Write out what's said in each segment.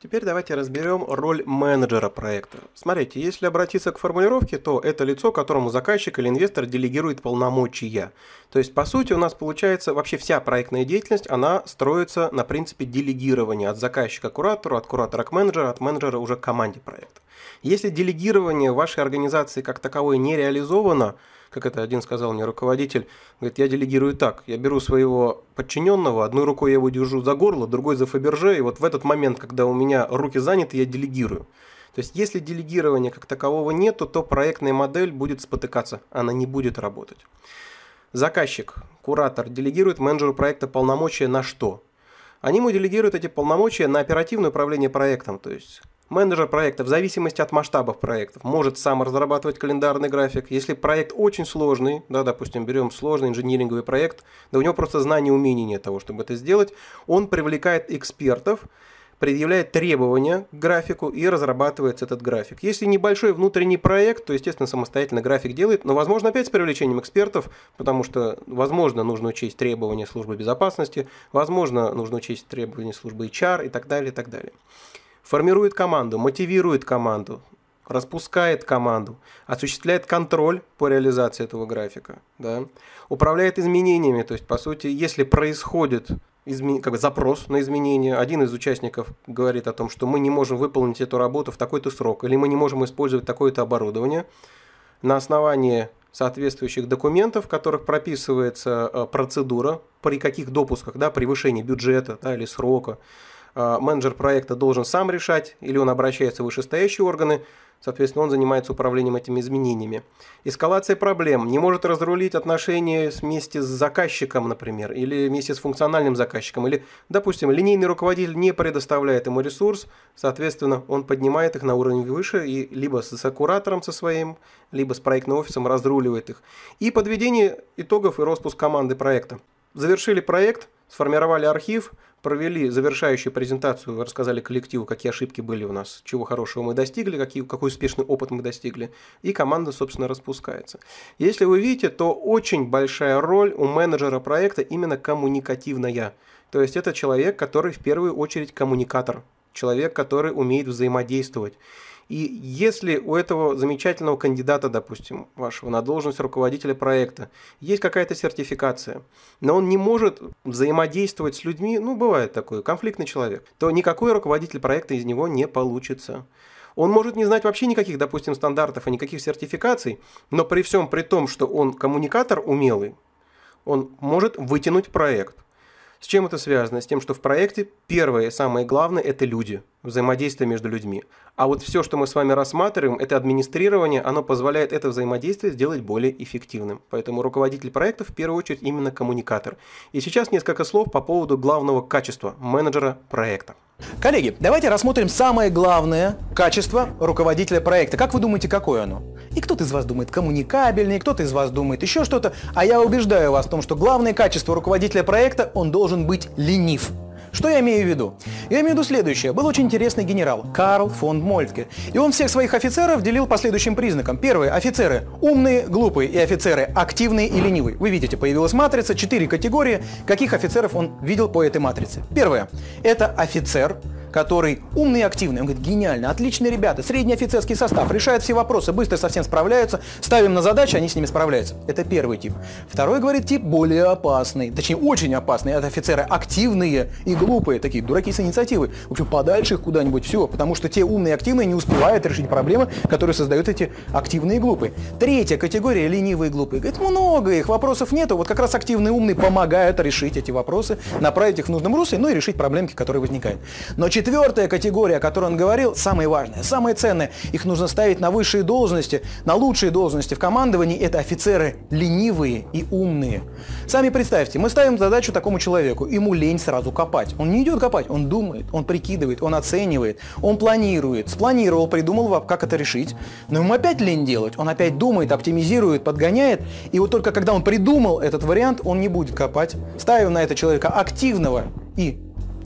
Теперь давайте разберем роль менеджера проекта. Смотрите, если обратиться к формулировке, то это лицо, которому заказчик или инвестор делегирует полномочия. То есть, по сути, у нас получается вообще вся проектная деятельность, она строится на принципе делегирования от заказчика к куратору, от куратора к менеджеру, от менеджера уже к команде проекта. Если делегирование вашей организации как таковое не реализовано, как это один сказал мне руководитель, говорит, я делегирую так, я беру своего подчиненного, одной рукой я его держу за горло, другой за Фаберже, и вот в этот момент, когда у меня руки заняты, я делегирую. То есть, если делегирования как такового нету, то проектная модель будет спотыкаться, она не будет работать. Заказчик, куратор делегирует менеджеру проекта полномочия на что? Они ему делегируют эти полномочия на оперативное управление проектом, то есть Менеджер проекта в зависимости от масштабов проектов может сам разрабатывать календарный график. Если проект очень сложный, да, допустим, берем сложный инжиниринговый проект, да у него просто знания и умений нет того, чтобы это сделать, он привлекает экспертов, предъявляет требования к графику и разрабатывается этот график. Если небольшой внутренний проект, то, естественно, самостоятельно график делает, но, возможно, опять с привлечением экспертов, потому что, возможно, нужно учесть требования службы безопасности, возможно, нужно учесть требования службы HR и так далее, и так далее формирует команду, мотивирует команду, распускает команду, осуществляет контроль по реализации этого графика, да, управляет изменениями, то есть, по сути, если происходит как бы запрос на изменения, один из участников говорит о том, что мы не можем выполнить эту работу в такой-то срок, или мы не можем использовать такое-то оборудование, на основании соответствующих документов, в которых прописывается э, процедура, при каких допусках, да, превышении бюджета да, или срока, менеджер проекта должен сам решать, или он обращается в вышестоящие органы, соответственно, он занимается управлением этими изменениями. Эскалация проблем. Не может разрулить отношения вместе с заказчиком, например, или вместе с функциональным заказчиком, или, допустим, линейный руководитель не предоставляет ему ресурс, соответственно, он поднимает их на уровень выше и либо с куратором со своим, либо с проектным офисом разруливает их. И подведение итогов и распуск команды проекта. Завершили проект, сформировали архив – провели завершающую презентацию, рассказали коллективу, какие ошибки были у нас, чего хорошего мы достигли, какие, какой успешный опыт мы достигли, и команда, собственно, распускается. Если вы видите, то очень большая роль у менеджера проекта именно коммуникативная. То есть это человек, который в первую очередь коммуникатор, человек, который умеет взаимодействовать. И если у этого замечательного кандидата, допустим, вашего на должность руководителя проекта, есть какая-то сертификация, но он не может взаимодействовать с людьми, ну, бывает такое, конфликтный человек, то никакой руководитель проекта из него не получится. Он может не знать вообще никаких, допустим, стандартов и никаких сертификаций, но при всем при том, что он коммуникатор умелый, он может вытянуть проект. С чем это связано? С тем, что в проекте первое и самое главное – это люди, взаимодействие между людьми. А вот все, что мы с вами рассматриваем, это администрирование, оно позволяет это взаимодействие сделать более эффективным. Поэтому руководитель проекта в первую очередь именно коммуникатор. И сейчас несколько слов по поводу главного качества менеджера проекта. Коллеги, давайте рассмотрим самое главное качество руководителя проекта. Как вы думаете, какое оно? И кто-то из вас думает коммуникабельный, кто-то из вас думает еще что-то. А я убеждаю вас в том, что главное качество руководителя проекта, он должен быть ленив. Что я имею в виду? Я имею в виду следующее. Был очень интересный генерал Карл фон Мольтке. И он всех своих офицеров делил по следующим признакам. Первые офицеры умные, глупые, и офицеры активные и ленивые. Вы видите, появилась матрица, четыре категории. Каких офицеров он видел по этой матрице? Первое. Это офицер, который умный и активный. Он говорит, гениально, отличные ребята, средний офицерский состав, решают все вопросы, быстро совсем справляются, ставим на задачи, они с ними справляются. Это первый тип. Второй, говорит, тип более опасный, точнее, очень опасный. Это офицеры активные и глупые, такие дураки с инициативы. В общем, подальше их куда-нибудь, все, потому что те умные и активные не успевают решить проблемы, которые создают эти активные и глупые. Третья категория – ленивые и глупые. Говорит, много их, вопросов нету, вот как раз активные и умные помогают решить эти вопросы, направить их в нужном русле, ну и решить проблемки, которые возникают. Но четвертая категория, о которой он говорил, самая важная, самая ценная. Их нужно ставить на высшие должности, на лучшие должности в командовании. Это офицеры ленивые и умные. Сами представьте, мы ставим задачу такому человеку, ему лень сразу копать. Он не идет копать, он думает, он прикидывает, он оценивает, он планирует. Спланировал, придумал, как это решить. Но ему опять лень делать. Он опять думает, оптимизирует, подгоняет. И вот только когда он придумал этот вариант, он не будет копать. Ставим на это человека активного и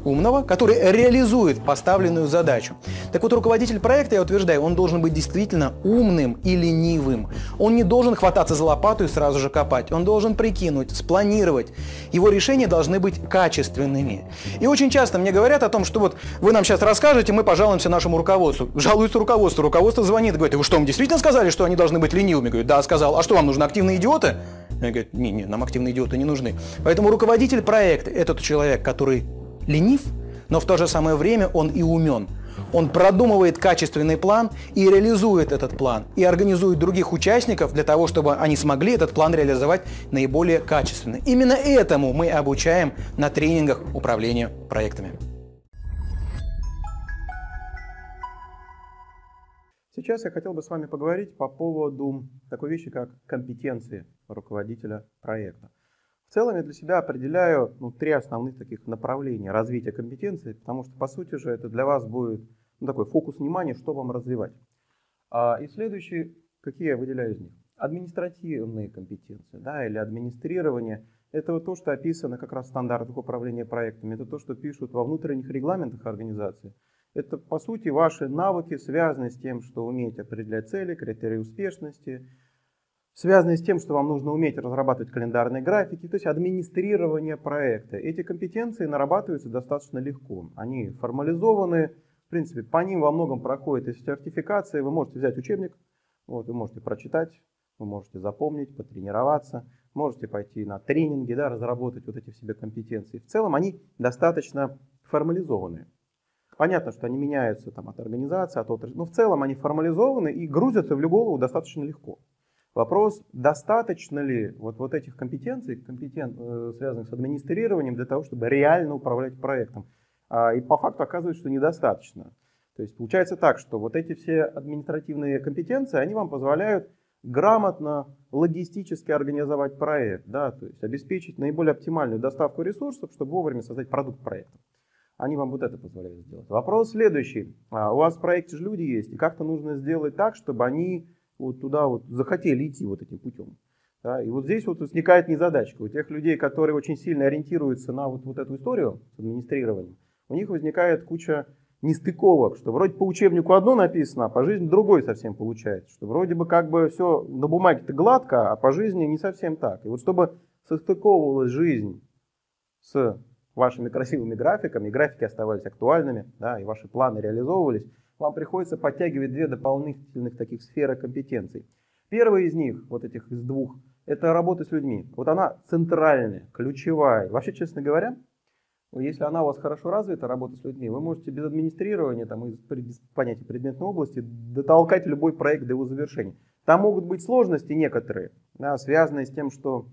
умного, который реализует поставленную задачу. Так вот, руководитель проекта, я утверждаю, он должен быть действительно умным и ленивым. Он не должен хвататься за лопату и сразу же копать. Он должен прикинуть, спланировать. Его решения должны быть качественными. И очень часто мне говорят о том, что вот вы нам сейчас расскажете, мы пожалуемся нашему руководству. Жалуется руководство. Руководство звонит, говорит, вы что, вам действительно сказали, что они должны быть ленивыми? Говорит, да, сказал. А что, вам нужны активные идиоты? Они говорят, не, не, нам активные идиоты не нужны. Поэтому руководитель проекта – это тот человек, который ленив, но в то же самое время он и умен. Он продумывает качественный план и реализует этот план, и организует других участников для того, чтобы они смогли этот план реализовать наиболее качественно. Именно этому мы обучаем на тренингах управления проектами. Сейчас я хотел бы с вами поговорить по поводу такой вещи, как компетенции руководителя проекта. В целом я для себя определяю ну, три основных таких направления развития компетенций, потому что, по сути же, это для вас будет ну, такой фокус внимания, что вам развивать. А, и следующие, какие я выделяю из них? Административные компетенции да, или администрирование. Это вот то, что описано как раз в стандартах управления проектами. Это то, что пишут во внутренних регламентах организации. Это, по сути, ваши навыки, связанные с тем, что умеете определять цели, критерии успешности, связанные с тем, что вам нужно уметь разрабатывать календарные графики, то есть администрирование проекта. Эти компетенции нарабатываются достаточно легко. Они формализованы, в принципе, по ним во многом проходит и сертификация. Вы можете взять учебник, вот, вы можете прочитать, вы можете запомнить, потренироваться, можете пойти на тренинги, да, разработать вот эти в себе компетенции. В целом они достаточно формализованные. Понятно, что они меняются там, от организации, от отрасли, но в целом они формализованы и грузятся в голову достаточно легко. Вопрос, достаточно ли вот, вот этих компетенций, компетен, э, связанных с администрированием, для того, чтобы реально управлять проектом. А, и по факту оказывается, что недостаточно. То есть получается так, что вот эти все административные компетенции, они вам позволяют грамотно, логистически организовать проект, да, то есть обеспечить наиболее оптимальную доставку ресурсов, чтобы вовремя создать продукт проекта. Они вам вот это позволяют сделать. Вопрос следующий. А, у вас в проекте же люди есть, и как-то нужно сделать так, чтобы они вот туда вот захотели идти вот этим путем. Да, и вот здесь вот возникает незадачка. У тех людей, которые очень сильно ориентируются на вот, вот эту историю с администрированием, у них возникает куча нестыковок, что вроде по учебнику одно написано, а по жизни другой совсем получается. Что вроде бы как бы все на бумаге-то гладко, а по жизни не совсем так. И вот чтобы состыковывалась жизнь с вашими красивыми графиками, графики оставались актуальными, да, и ваши планы реализовывались, вам приходится подтягивать две дополнительных таких сферы компетенций. Первая из них, вот этих из двух, это работа с людьми. Вот она центральная, ключевая. Вообще, честно говоря, если она у вас хорошо развита, работа с людьми, вы можете без администрирования, там, без понятия предметной области, дотолкать любой проект до его завершения. Там могут быть сложности некоторые, да, связанные с тем, что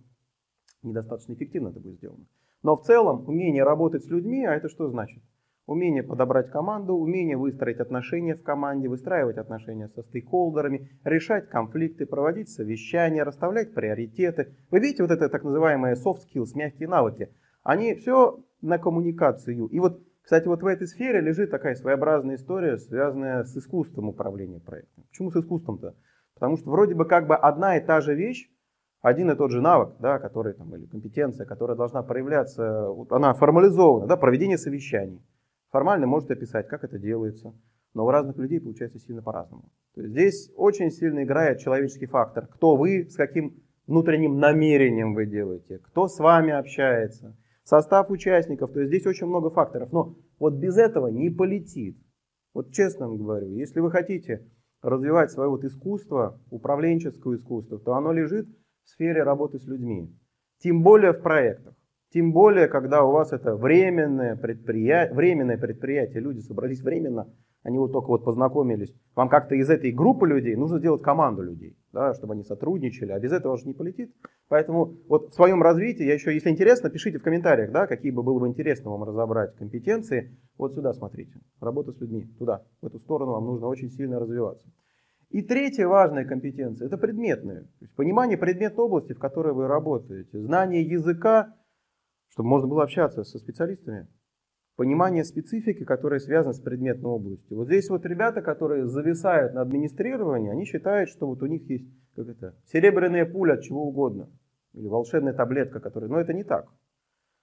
недостаточно эффективно это будет сделано. Но в целом умение работать с людьми, а это что значит? Умение подобрать команду, умение выстроить отношения в команде, выстраивать отношения со стейкхолдерами, решать конфликты, проводить совещания, расставлять приоритеты. Вы видите вот это так называемые soft skills, мягкие навыки? Они все на коммуникацию. И вот, кстати, вот в этой сфере лежит такая своеобразная история, связанная с искусством управления проектом. Почему с искусством-то? Потому что вроде бы как бы одна и та же вещь, один и тот же навык, да, который, там, или компетенция, которая должна проявляться, вот она формализована, да, проведение совещаний. Формально можете описать, как это делается, но у разных людей получается сильно по-разному. Здесь очень сильно играет человеческий фактор. Кто вы, с каким внутренним намерением вы делаете, кто с вами общается, состав участников. То есть здесь очень много факторов. Но вот без этого не полетит. Вот честно вам говорю, если вы хотите развивать свое вот искусство, управленческое искусство, то оно лежит в сфере работы с людьми. Тем более в проектах. Тем более, когда у вас это временное предприятие, временное предприятие, люди собрались временно, они вот только вот познакомились. Вам как-то из этой группы людей нужно сделать команду людей, да, чтобы они сотрудничали, а без этого же не полетит. Поэтому вот в своем развитии, я еще, если интересно, пишите в комментариях, да, какие бы было бы интересно вам разобрать компетенции. Вот сюда смотрите, работа с людьми, туда, в эту сторону вам нужно очень сильно развиваться. И третья важная компетенция – это предметная. То есть понимание предметной области, в которой вы работаете. Знание языка, чтобы можно было общаться со специалистами. Понимание специфики, которая связана с предметной областью. Вот здесь вот ребята, которые зависают на администрировании, они считают, что вот у них есть как это, серебряная пуля от чего угодно. Или волшебная таблетка, которая... Но это не так.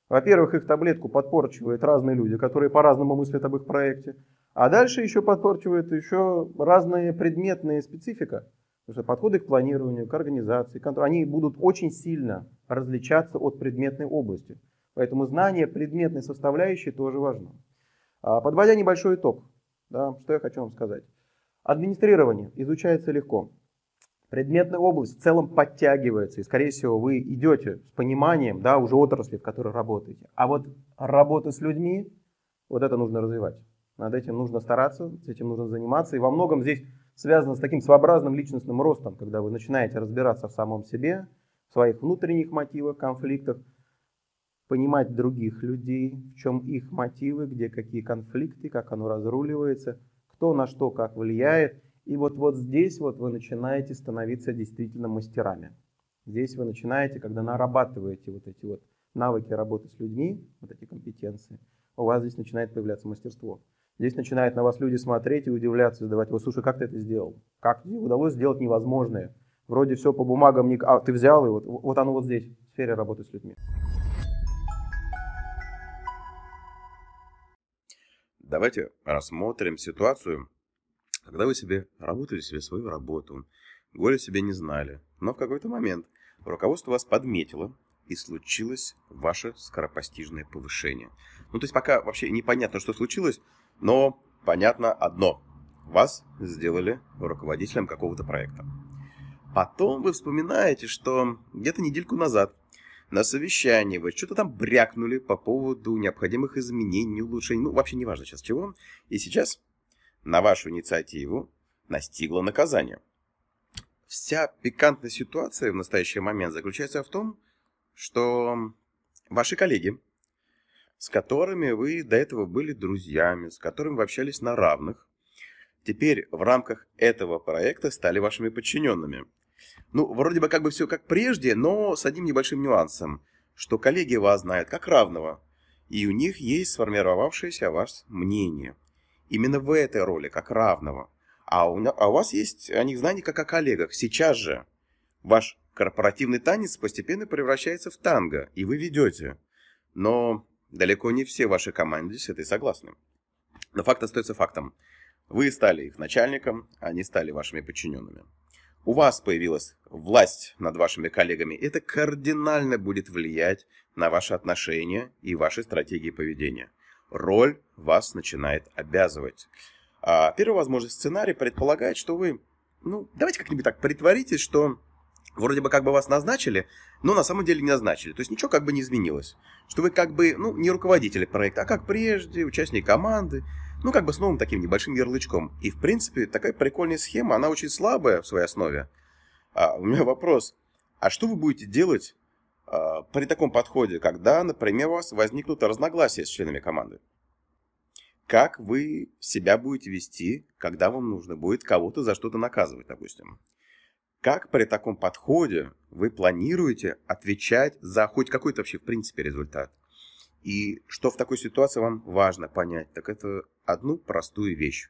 Во-первых, их таблетку подпорчивают разные люди, которые по-разному мыслят об их проекте. А дальше еще подпорчивают еще разные предметные специфика. Потому что подходы к планированию, к организации, к они будут очень сильно различаться от предметной области. Поэтому знание предметной составляющей тоже важно. А, подводя небольшой итог, да, что я хочу вам сказать. Администрирование изучается легко. Предметная область в целом подтягивается, и, скорее всего, вы идете с пониманием да, уже отрасли, в которой работаете. А вот работа с людьми, вот это нужно развивать. Над этим нужно стараться, с этим нужно заниматься. И во многом здесь связано с таким своеобразным личностным ростом, когда вы начинаете разбираться в самом себе, в своих внутренних мотивах, конфликтах, понимать других людей, в чем их мотивы, где какие конфликты, как оно разруливается, кто на что как влияет. И вот, вот здесь вот вы начинаете становиться действительно мастерами. Здесь вы начинаете, когда нарабатываете вот эти вот навыки работы с людьми, вот эти компетенции, у вас здесь начинает появляться мастерство. Здесь начинают на вас люди смотреть и удивляться, задавать, вот слушай, как ты это сделал? Как тебе удалось сделать невозможное? Вроде все по бумагам, а ты взял, и вот, вот оно вот здесь, в сфере работы с людьми. Давайте рассмотрим ситуацию, когда вы себе работали себе свою работу, горе себе не знали, но в какой-то момент руководство вас подметило, и случилось ваше скоропостижное повышение. Ну, то есть пока вообще непонятно, что случилось, но понятно одно. Вас сделали руководителем какого-то проекта. Потом вы вспоминаете, что где-то недельку назад на совещании вы что-то там брякнули по поводу необходимых изменений, улучшений, ну, вообще не важно сейчас чего. И сейчас на вашу инициативу настигло наказание. Вся пикантная ситуация в настоящий момент заключается в том, что ваши коллеги, с которыми вы до этого были друзьями, с которыми вы общались на равных, теперь в рамках этого проекта стали вашими подчиненными – ну, вроде бы как бы все как прежде, но с одним небольшим нюансом, что коллеги вас знают как равного, и у них есть сформировавшееся вас мнение. Именно в этой роли, как равного. А у, а у вас есть о них знания как о коллегах. Сейчас же ваш корпоративный танец постепенно превращается в танго, и вы ведете. Но далеко не все ваши команды с этой согласны. Но факт остается фактом. Вы стали их начальником, они стали вашими подчиненными у вас появилась власть над вашими коллегами, это кардинально будет влиять на ваши отношения и ваши стратегии поведения. Роль вас начинает обязывать. А первый возможный сценарий предполагает, что вы, ну, давайте как-нибудь так притворитесь, что вроде бы как бы вас назначили, но на самом деле не назначили. То есть ничего как бы не изменилось. Что вы как бы, ну, не руководитель проекта, а как прежде, участник команды, ну, как бы с новым таким небольшим ярлычком. И, в принципе, такая прикольная схема, она очень слабая в своей основе. А у меня вопрос, а что вы будете делать а, при таком подходе, когда, например, у вас возникнут разногласия с членами команды? Как вы себя будете вести, когда вам нужно будет кого-то за что-то наказывать, допустим? Как при таком подходе вы планируете отвечать за хоть какой-то вообще в принципе результат? И что в такой ситуации вам важно понять, так это одну простую вещь.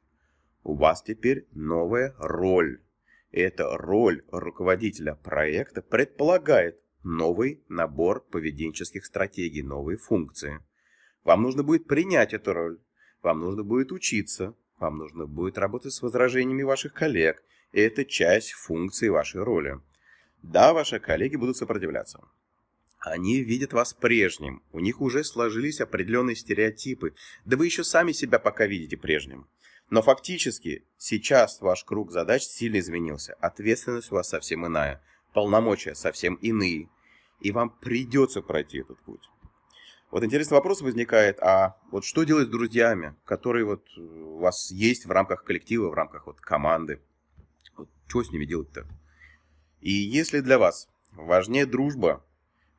У вас теперь новая роль. И эта роль руководителя проекта предполагает новый набор поведенческих стратегий, новые функции. Вам нужно будет принять эту роль, вам нужно будет учиться, вам нужно будет работать с возражениями ваших коллег. И это часть функции вашей роли. Да, ваши коллеги будут сопротивляться. Они видят вас прежним, у них уже сложились определенные стереотипы, да вы еще сами себя пока видите прежним. Но фактически сейчас ваш круг задач сильно изменился, ответственность у вас совсем иная, полномочия совсем иные, и вам придется пройти этот путь. Вот интересный вопрос возникает, а вот что делать с друзьями, которые вот у вас есть в рамках коллектива, в рамках вот команды? Вот что с ними делать-то? И если для вас важнее дружба,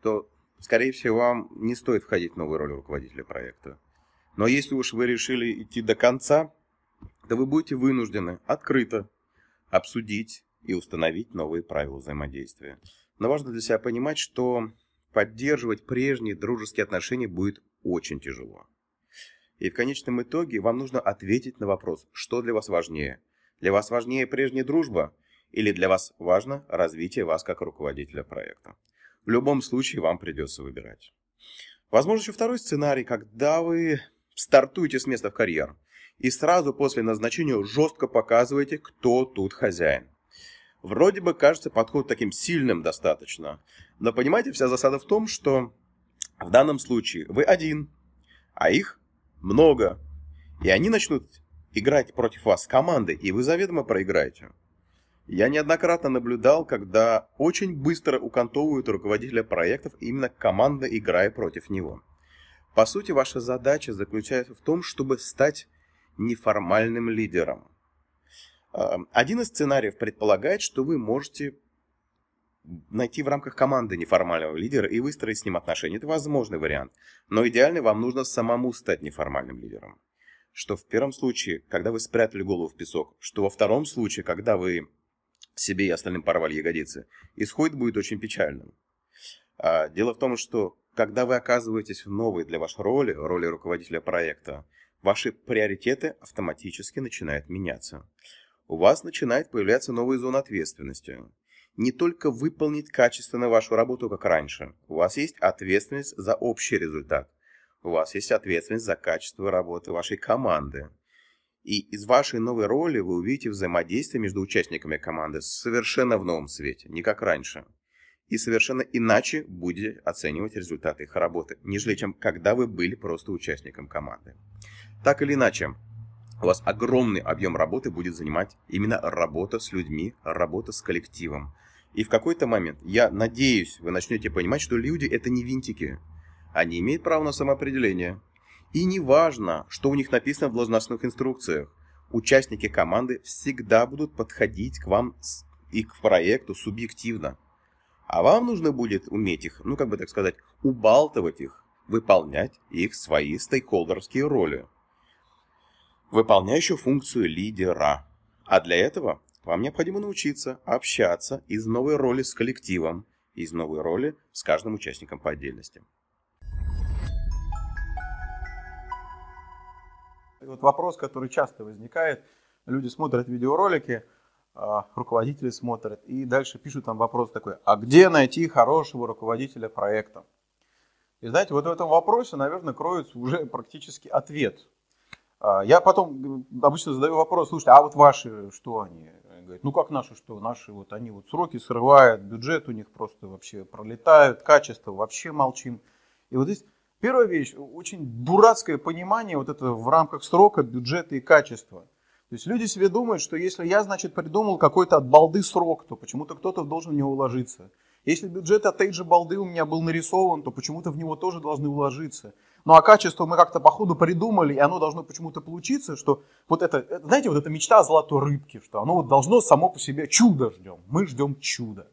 то, скорее всего, вам не стоит входить в новую роль руководителя проекта. Но если уж вы решили идти до конца, то вы будете вынуждены открыто обсудить и установить новые правила взаимодействия. Но важно для себя понимать, что поддерживать прежние дружеские отношения будет очень тяжело. И в конечном итоге вам нужно ответить на вопрос, что для вас важнее. Для вас важнее прежняя дружба или для вас важно развитие вас как руководителя проекта. В любом случае вам придется выбирать. Возможно, еще второй сценарий, когда вы стартуете с места в карьер и сразу после назначения жестко показываете, кто тут хозяин. Вроде бы кажется подход таким сильным достаточно, но понимаете, вся засада в том, что в данном случае вы один, а их много, и они начнут играть против вас команды, и вы заведомо проиграете. Я неоднократно наблюдал, когда очень быстро укантовывают руководителя проектов именно команда, играя против него. По сути, ваша задача заключается в том, чтобы стать неформальным лидером. А, один из сценариев предполагает, что вы можете найти в рамках команды неформального лидера и выстроить с ним отношения. Это возможный вариант. Но идеально вам нужно самому стать неформальным лидером. Что в первом случае, когда вы спрятали голову в песок, что во втором случае, когда вы себе и остальным порвали ягодицы, исход будет очень печальным. А, дело в том, что когда вы оказываетесь в новой для вашей роли, роли руководителя проекта, ваши приоритеты автоматически начинают меняться. У вас начинает появляться новая зона ответственности. Не только выполнить качественно вашу работу, как раньше. У вас есть ответственность за общий результат. У вас есть ответственность за качество работы вашей команды. И из вашей новой роли вы увидите взаимодействие между участниками команды совершенно в новом свете, не как раньше. И совершенно иначе будете оценивать результаты их работы, нежели чем когда вы были просто участником команды. Так или иначе, у вас огромный объем работы будет занимать именно работа с людьми, работа с коллективом. И в какой-то момент, я надеюсь, вы начнете понимать, что люди это не винтики. Они имеют право на самоопределение, и не важно, что у них написано в должностных инструкциях. Участники команды всегда будут подходить к вам и к проекту субъективно. А вам нужно будет уметь их, ну как бы так сказать, убалтывать их, выполнять их свои стейкхолдерские роли. Выполняющую функцию лидера. А для этого вам необходимо научиться общаться из новой роли с коллективом, из новой роли с каждым участником по отдельности. И вот вопрос, который часто возникает, люди смотрят видеоролики, а, руководители смотрят, и дальше пишут там вопрос такой, а где найти хорошего руководителя проекта? И знаете, вот в этом вопросе, наверное, кроется уже практически ответ. А, я потом обычно задаю вопрос, слушайте, а вот ваши, что они? Говорят, ну как наши, что? Наши вот, они вот сроки срывают, бюджет у них просто вообще пролетают, качество вообще молчим. И вот здесь Первая вещь, очень дурацкое понимание вот это в рамках срока, бюджета и качества. То есть люди себе думают, что если я, значит, придумал какой-то от балды срок, то почему-то кто-то должен в него уложиться. Если бюджет от этой же балды у меня был нарисован, то почему-то в него тоже должны уложиться. Ну а качество мы как-то по ходу придумали, и оно должно почему-то получиться, что вот это, знаете, вот эта мечта о золотой рыбке, что оно вот должно само по себе чудо ждем. Мы ждем чуда.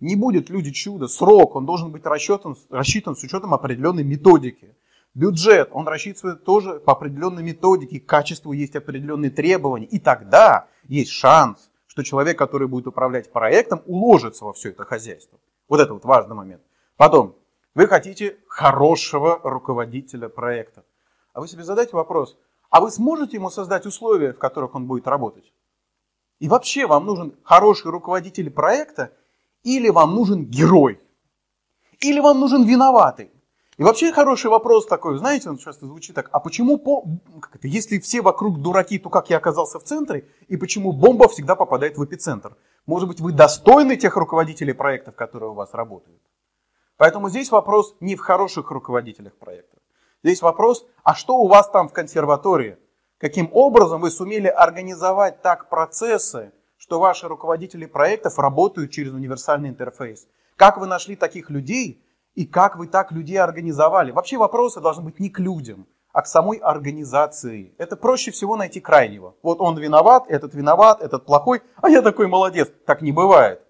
Не будет люди чуда. Срок, он должен быть рассчитан, рассчитан с учетом определенной методики. Бюджет, он рассчитывает тоже по определенной методике, к качеству есть определенные требования. И тогда есть шанс, что человек, который будет управлять проектом, уложится во все это хозяйство. Вот это вот важный момент. Потом, вы хотите хорошего руководителя проекта. А вы себе задайте вопрос, а вы сможете ему создать условия, в которых он будет работать? И вообще вам нужен хороший руководитель проекта или вам нужен герой? Или вам нужен виноватый? И вообще хороший вопрос такой, знаете, он часто звучит так, а почему, по, как это, если все вокруг дураки, то как я оказался в центре, и почему бомба всегда попадает в эпицентр? Может быть, вы достойны тех руководителей проектов, которые у вас работают? Поэтому здесь вопрос не в хороших руководителях проектов. Здесь вопрос, а что у вас там в консерватории? Каким образом вы сумели организовать так процессы, что ваши руководители проектов работают через универсальный интерфейс. Как вы нашли таких людей и как вы так людей организовали? Вообще вопросы должны быть не к людям, а к самой организации. Это проще всего найти крайнего. Вот он виноват, этот виноват, этот плохой, а я такой молодец. Так не бывает.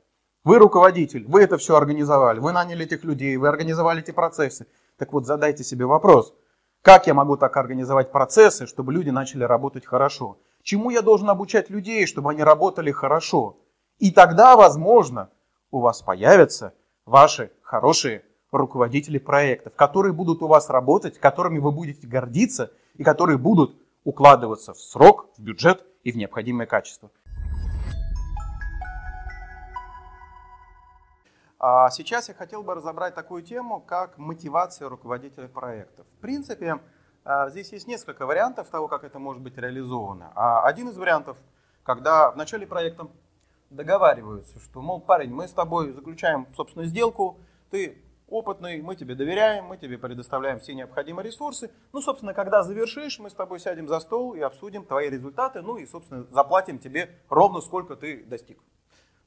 Вы руководитель, вы это все организовали, вы наняли этих людей, вы организовали эти процессы. Так вот, задайте себе вопрос, как я могу так организовать процессы, чтобы люди начали работать хорошо? Чему я должен обучать людей, чтобы они работали хорошо? И тогда, возможно, у вас появятся ваши хорошие руководители проектов, которые будут у вас работать, которыми вы будете гордиться и которые будут укладываться в срок, в бюджет и в необходимое качество. А сейчас я хотел бы разобрать такую тему, как мотивация руководителя проектов. В принципе, здесь есть несколько вариантов того, как это может быть реализовано. А один из вариантов, когда в начале проекта договариваются, что, мол, парень, мы с тобой заключаем собственную сделку, ты опытный, мы тебе доверяем, мы тебе предоставляем все необходимые ресурсы. Ну, собственно, когда завершишь, мы с тобой сядем за стол и обсудим твои результаты, ну и, собственно, заплатим тебе ровно сколько ты достиг.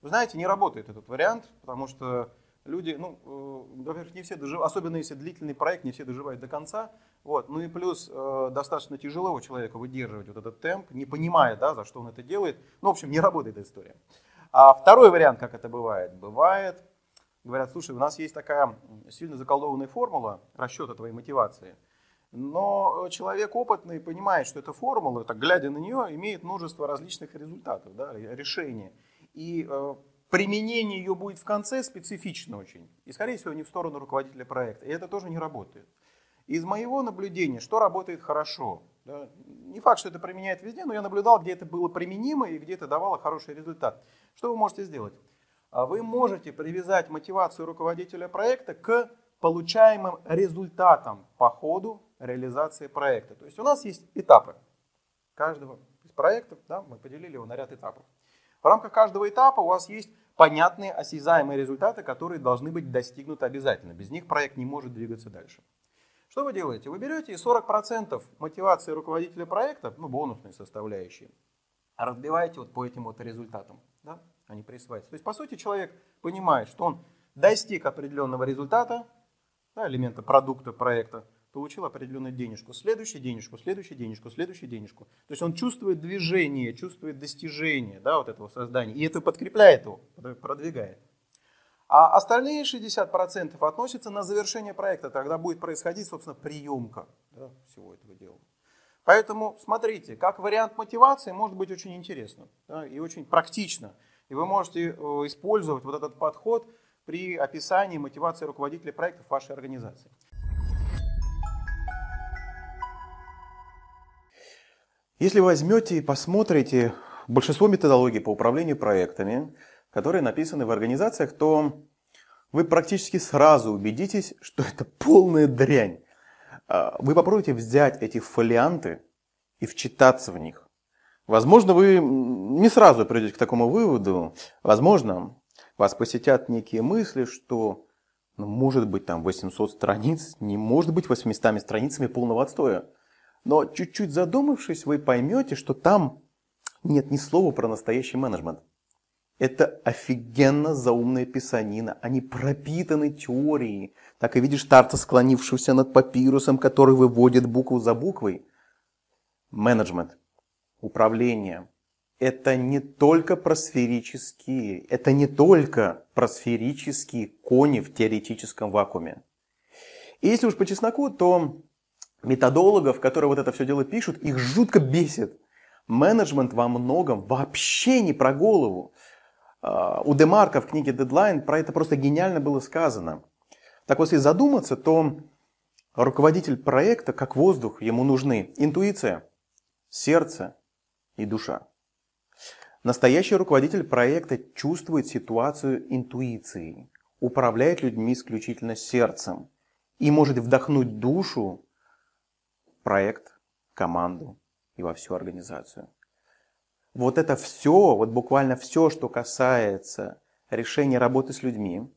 Вы знаете, не работает этот вариант, потому что люди, ну, э, во-первых, не все доживают, особенно если длительный проект, не все доживают до конца. Вот. Ну и плюс э, достаточно тяжело у человека выдерживать вот этот темп, не понимая, да, за что он это делает. Ну, в общем, не работает эта история. А второй вариант, как это бывает, бывает, говорят, слушай, у нас есть такая сильно заколдованная формула расчета твоей мотивации, но человек опытный понимает, что эта формула, так глядя на нее, имеет множество различных результатов, да, решений и э, применение ее будет в конце специфично очень. И, скорее всего, не в сторону руководителя проекта. И это тоже не работает. Из моего наблюдения, что работает хорошо. Да, не факт, что это применяет везде, но я наблюдал, где это было применимо и где это давало хороший результат. Что вы можете сделать? А вы можете привязать мотивацию руководителя проекта к получаемым результатам по ходу реализации проекта. То есть у нас есть этапы каждого из проектов, да, мы поделили его на ряд этапов. В рамках каждого этапа у вас есть понятные, осязаемые результаты, которые должны быть достигнуты обязательно. Без них проект не может двигаться дальше. Что вы делаете? Вы берете 40% мотивации руководителя проекта, ну, бонусные составляющие, разбиваете вот по этим вот результатам. Да? Они присваиваются. То есть, по сути, человек понимает, что он достиг определенного результата, да, элемента продукта проекта, получил определенную денежку, следующую денежку, следующую денежку, следующую денежку. То есть он чувствует движение, чувствует достижение да, вот этого создания, и это подкрепляет его, продвигает. А остальные 60% относятся на завершение проекта, тогда будет происходить, собственно, приемка да, всего этого дела. Поэтому смотрите, как вариант мотивации может быть очень интересно да, и очень практично. И вы можете э, использовать вот этот подход при описании мотивации руководителя проектов вашей организации. Если возьмете и посмотрите большинство методологий по управлению проектами, которые написаны в организациях, то вы практически сразу убедитесь, что это полная дрянь. А, вы попробуйте взять эти фолианты и вчитаться в них. Возможно, вы не сразу придете к такому выводу. Возможно, вас посетят некие мысли, что ну, может быть там 800 страниц, не может быть 800 страницами полного отстоя. Но чуть-чуть задумавшись, вы поймете, что там нет ни слова про настоящий менеджмент. Это офигенно заумная писанина. Они пропитаны теорией. Так и видишь старца, склонившегося над папирусом, который выводит букву за буквой. Менеджмент, управление. Это не только про сферические, это не только про сферические кони в теоретическом вакууме. И если уж по чесноку, то методологов, которые вот это все дело пишут, их жутко бесит. Менеджмент во многом вообще не про голову. А, у Демарка в книге Deadline про это просто гениально было сказано. Так вот, если задуматься, то руководитель проекта, как воздух, ему нужны интуиция, сердце и душа. Настоящий руководитель проекта чувствует ситуацию интуицией, управляет людьми исключительно сердцем и может вдохнуть душу проект, команду и во всю организацию. Вот это все, вот буквально все, что касается решения работы с людьми,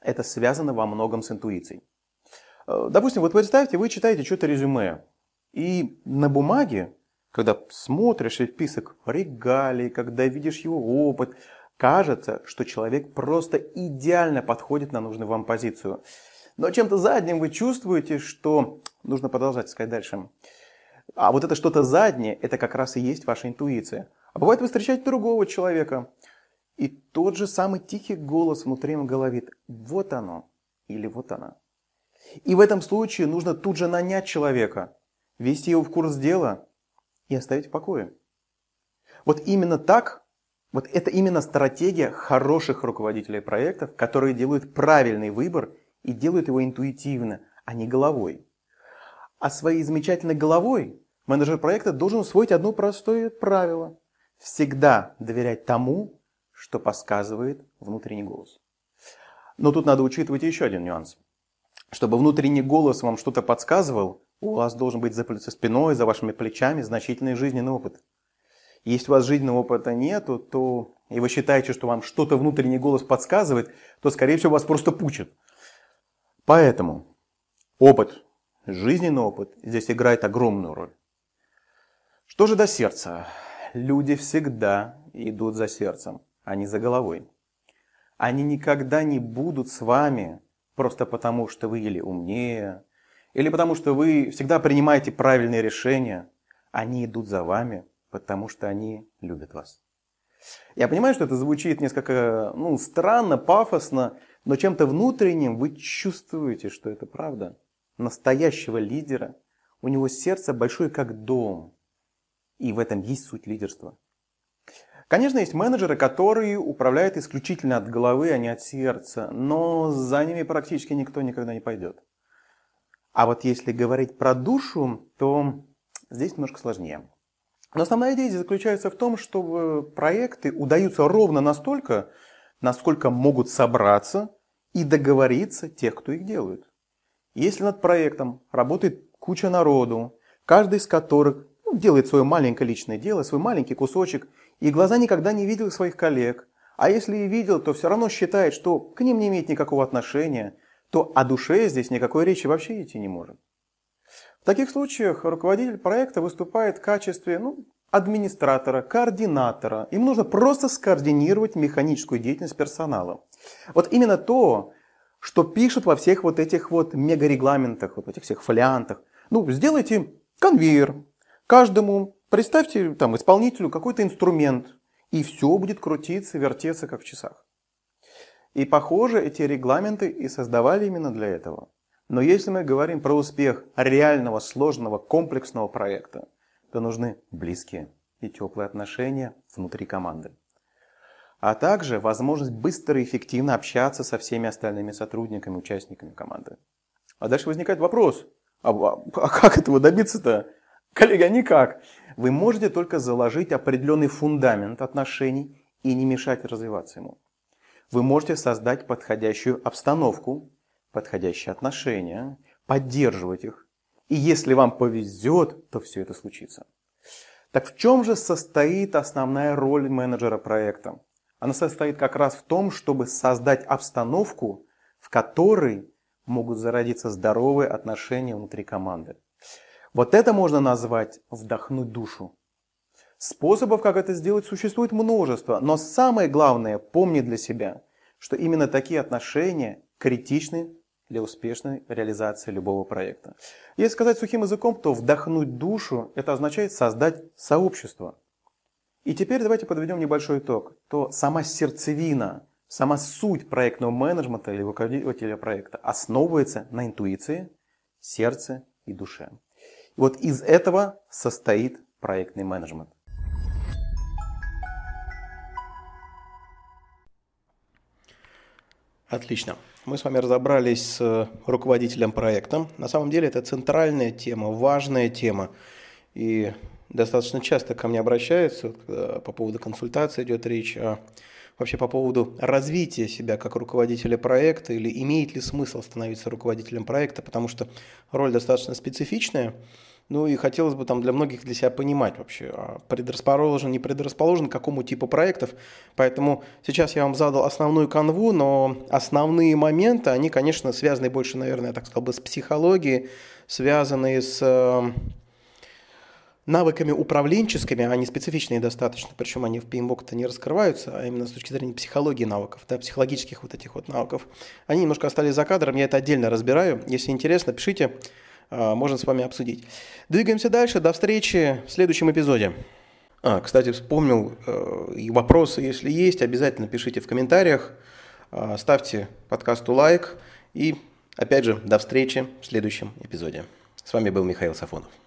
это связано во многом с интуицией. Э, допустим, вот представьте, вы читаете что-то резюме, и на бумаге, когда смотришь список регалий, когда видишь его опыт, кажется, что человек просто идеально подходит на нужную вам позицию. Но чем-то задним вы чувствуете, что нужно продолжать искать дальше. А вот это что-то заднее, это как раз и есть ваша интуиция. А бывает, вы встречаете другого человека, и тот же самый тихий голос внутри вам говорит, вот оно или вот она. И в этом случае нужно тут же нанять человека, ввести его в курс дела и оставить в покое. Вот именно так, вот это именно стратегия хороших руководителей проектов, которые делают правильный выбор и делают его интуитивно, а не головой. А своей замечательной головой менеджер проекта должен усвоить одно простое правило. Всегда доверять тому, что подсказывает внутренний голос. Но тут надо учитывать еще один нюанс. Чтобы внутренний голос вам что-то подсказывал, у вас должен быть за спиной, за вашими плечами значительный жизненный опыт. Если у вас жизненного опыта нету, то и вы считаете, что вам что-то внутренний голос подсказывает, то, скорее всего, вас просто пучит. Поэтому опыт, жизненный опыт здесь играет огромную роль. Что же до сердца? Люди всегда идут за сердцем, а не за головой. Они никогда не будут с вами просто потому, что вы или умнее, или потому что вы всегда принимаете правильные решения. Они идут за вами, потому что они любят вас. Я понимаю, что это звучит несколько ну, странно, пафосно, но чем-то внутренним вы чувствуете, что это правда. Настоящего лидера, у него сердце большое как дом. И в этом есть суть лидерства. Конечно, есть менеджеры, которые управляют исключительно от головы, а не от сердца, но за ними практически никто никогда не пойдет. А вот если говорить про душу, то здесь немножко сложнее. Но основная идея заключается в том, что проекты удаются ровно настолько, насколько могут собраться и договориться тех, кто их делает. Если над проектом работает куча народу, каждый из которых ну, делает свое маленькое личное дело, свой маленький кусочек, и глаза никогда не видел своих коллег, а если и видел, то все равно считает, что к ним не имеет никакого отношения, то о душе здесь никакой речи вообще идти не может. В таких случаях руководитель проекта выступает в качестве ну, администратора, координатора. Им нужно просто скоординировать механическую деятельность персонала. Вот именно то, что пишут во всех вот этих вот мегарегламентах, вот этих всех фолиантах. Ну, сделайте конвейер. Каждому представьте там исполнителю какой-то инструмент, и все будет крутиться, вертеться, как в часах. И похоже, эти регламенты и создавали именно для этого. Но если мы говорим про успех реального, сложного, комплексного проекта, то нужны близкие и теплые отношения внутри команды. А также возможность быстро и эффективно общаться со всеми остальными сотрудниками, участниками команды. А дальше возникает вопрос, а, а, а как этого добиться-то? Коллега, никак. Вы можете только заложить определенный фундамент отношений и не мешать развиваться ему. Вы можете создать подходящую обстановку, подходящие отношения, поддерживать их. И если вам повезет, то все это случится. Так в чем же состоит основная роль менеджера проекта? Она состоит как раз в том, чтобы создать обстановку, в которой могут зародиться здоровые отношения внутри команды. Вот это можно назвать вдохнуть душу. Способов, как это сделать, существует множество, но самое главное, помни для себя, что именно такие отношения критичны для успешной реализации любого проекта. Если сказать сухим языком, то вдохнуть душу – это означает создать сообщество. И теперь давайте подведем небольшой итог. То сама сердцевина, сама суть проектного менеджмента или руководителя проекта основывается на интуиции, сердце и душе. Вот из этого состоит проектный менеджмент. Отлично. Мы с вами разобрались с руководителем проекта. На самом деле это центральная тема, важная тема. И достаточно часто ко мне обращаются по поводу консультации идет речь, а вообще по поводу развития себя как руководителя проекта или имеет ли смысл становиться руководителем проекта, потому что роль достаточно специфичная. Ну и хотелось бы там для многих для себя понимать вообще, а предрасположен, не предрасположен к какому типу проектов. Поэтому сейчас я вам задал основную канву, но основные моменты, они, конечно, связаны больше, наверное, так сказал бы, с психологией, связанные с э, навыками управленческими, они специфичные достаточно, причем они в PMBOK-то не раскрываются, а именно с точки зрения психологии навыков, да, психологических вот этих вот навыков. Они немножко остались за кадром, я это отдельно разбираю. Если интересно, пишите. А, можно с вами обсудить. Двигаемся дальше. До встречи в следующем эпизоде. А, кстати, вспомнил, э, и вопросы, если есть, обязательно пишите в комментариях, а, ставьте подкасту лайк и, опять же, до встречи в следующем эпизоде. С вами был Михаил Сафонов.